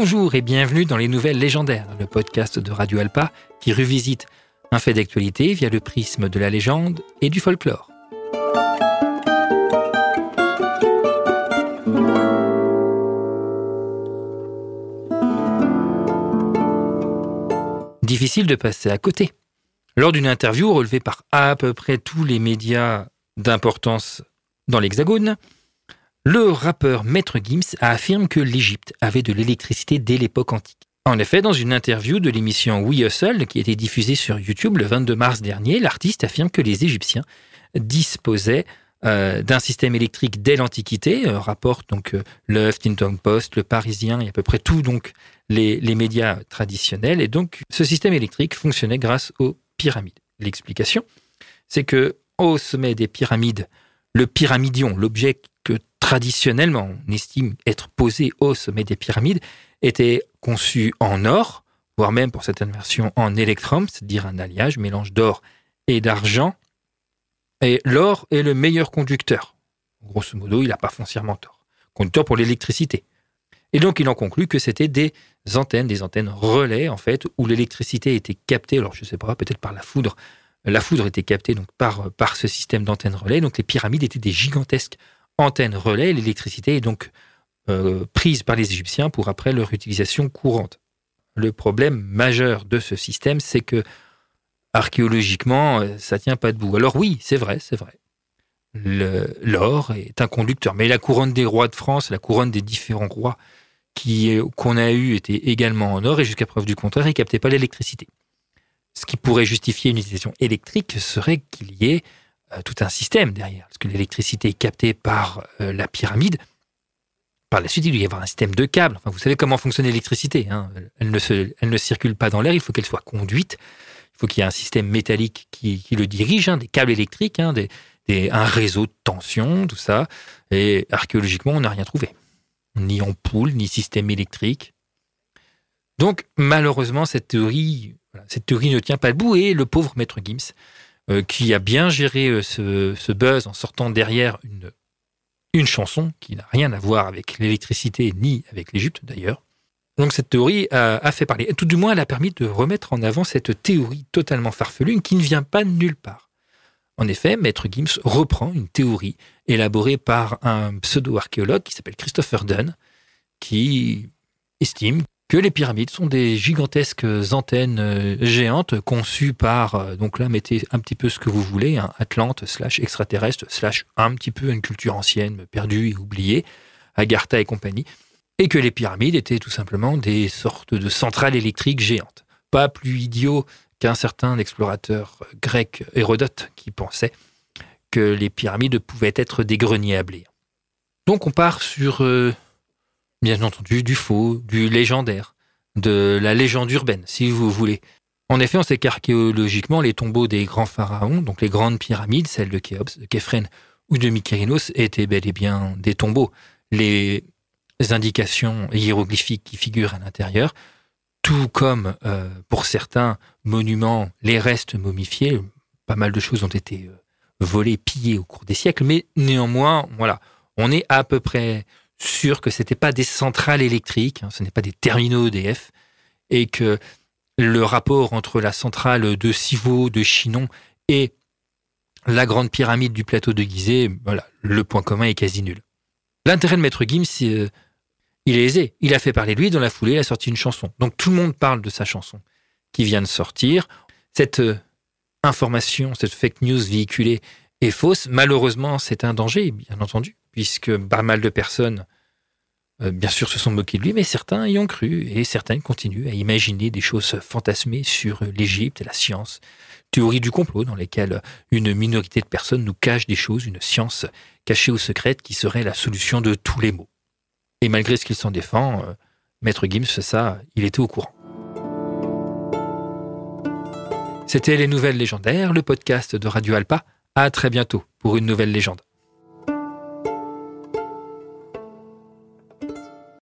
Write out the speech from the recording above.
Bonjour et bienvenue dans les Nouvelles Légendaires, le podcast de Radio Alpa qui revisite un fait d'actualité via le prisme de la légende et du folklore. Difficile de passer à côté. Lors d'une interview relevée par à peu près tous les médias d'importance dans l'Hexagone, le rappeur Maître Gims affirme que l'Égypte avait de l'électricité dès l'époque antique. En effet, dans une interview de l'émission We Hustle, qui été diffusée sur YouTube le 22 mars dernier, l'artiste affirme que les Égyptiens disposaient euh, d'un système électrique dès l'Antiquité, euh, rapporte donc euh, le Huffington Post, le Parisien et à peu près donc les, médias traditionnels. Et donc, ce système électrique fonctionnait grâce aux pyramides. L'explication, c'est que au sommet des pyramides, le pyramidion, l'objet traditionnellement on estime être posé au sommet des pyramides, était conçu en or, voire même pour certaines versions en électrum, c'est-à-dire un alliage, mélange d'or et d'argent. Et l'or est le meilleur conducteur. Grosso modo, il n'a pas foncièrement tort. Conducteur pour l'électricité. Et donc, il en conclut que c'était des antennes, des antennes relais, en fait, où l'électricité était captée, alors je ne sais pas, peut-être par la foudre. La foudre était captée donc par, par ce système d'antennes relais. Donc, les pyramides étaient des gigantesques antennes relais. L'électricité est donc euh, prise par les Égyptiens pour après leur utilisation courante. Le problème majeur de ce système, c'est que archéologiquement, euh, ça tient pas debout. Alors oui, c'est vrai, c'est vrai. L'or est un conducteur, mais la couronne des rois de France, la couronne des différents rois qu'on a eu était également en or et jusqu'à preuve du contraire, ils captaient pas l'électricité. Ce qui pourrait justifier une utilisation électrique serait qu'il y ait euh, tout un système derrière, parce que l'électricité est captée par euh, la pyramide. Par la suite, il doit y avoir un système de câbles. Vous savez comment fonctionne l'électricité. Hein. Elle, ne circule pas dans l'air, il faut qu'elle soit conduite. Il faut qu'il y ait un système métallique qui, le dirige, hein, des câbles électriques, hein, un réseau de tension, tout ça. Et archéologiquement, on n'a rien trouvé. Ni ampoule, ni système électrique. Donc, malheureusement, cette théorie, cette théorie ne tient pas debout. Et le pauvre maître Gims, euh, qui a bien géré euh, ce, buzz en sortant derrière une, une chanson qui n'a rien à voir avec l'électricité ni avec l'Égypte d'ailleurs. Donc cette théorie a, fait parler. Tout du moins, elle a permis de remettre en avant cette théorie totalement farfelue qui ne vient pas de nulle part. En effet, Maître Gims reprend une théorie élaborée par un pseudo-archéologue qui s'appelle Christopher Dunn, qui estime que les pyramides sont des gigantesques antennes euh, géantes conçues par, euh, donc là, mettez un petit peu ce que vous voulez, un Atlante slash extraterrestre slash un petit peu une culture ancienne perdue et oubliée, Agartha et compagnie, et que les pyramides étaient tout simplement des sortes de centrales électriques géantes. Pas plus idiot qu'un certain explorateur grec Hérodote qui pensait que les pyramides pouvaient être des greniers à blé. Donc on part sur euh, bien entendu du faux, du légendaire, de la légende urbaine, si vous voulez. En effet, on sait qu'archéologiquement, les tombeaux des grands pharaons, donc les grandes pyramides, celles de Khéops, de Képhren ou de Mykérinos, étaient bel et bien des tombeaux. Les indications hiéroglyphiques qui figurent à l'intérieur, tout comme euh, pour certains monuments, les restes momifiés, pas mal de choses ont été euh, volées, pillées au cours des siècles, mais néanmoins, voilà, on est à peu près sûr que c'était pas des centrales électriques, hein, ce n'est pas des terminaux EDF, et que le rapport entre la centrale de Civaux, de Chinon et la grande pyramide du plateau de Gizeh, voilà, le point commun est quasi nul. L'intérêt de Maître Gims, euh, il est aisé. Il a fait parler de lui dans la foulée, il a sorti une chanson. Donc tout le monde parle de sa chanson qui vient de sortir. Cette euh, information, cette fake news véhiculée est fausse. Malheureusement, c'est un danger, bien entendu puisque pas mal de personnes, euh, bien sûr, se sont moquées de lui, mais certains y ont cru, et certains continuent à imaginer des choses fantasmées sur l'Égypte et la science. Théorie du complot dans lesquelles une minorité de personnes nous cache des choses, une science cachée ou secrète qui serait la solution de tous les maux. Et malgré ce qu'il s'en défend, euh, Maître Gims, ça, il était au courant. C'était Les Nouvelles Légendaires, le podcast de Radio Alpa. À très bientôt pour une nouvelle légende.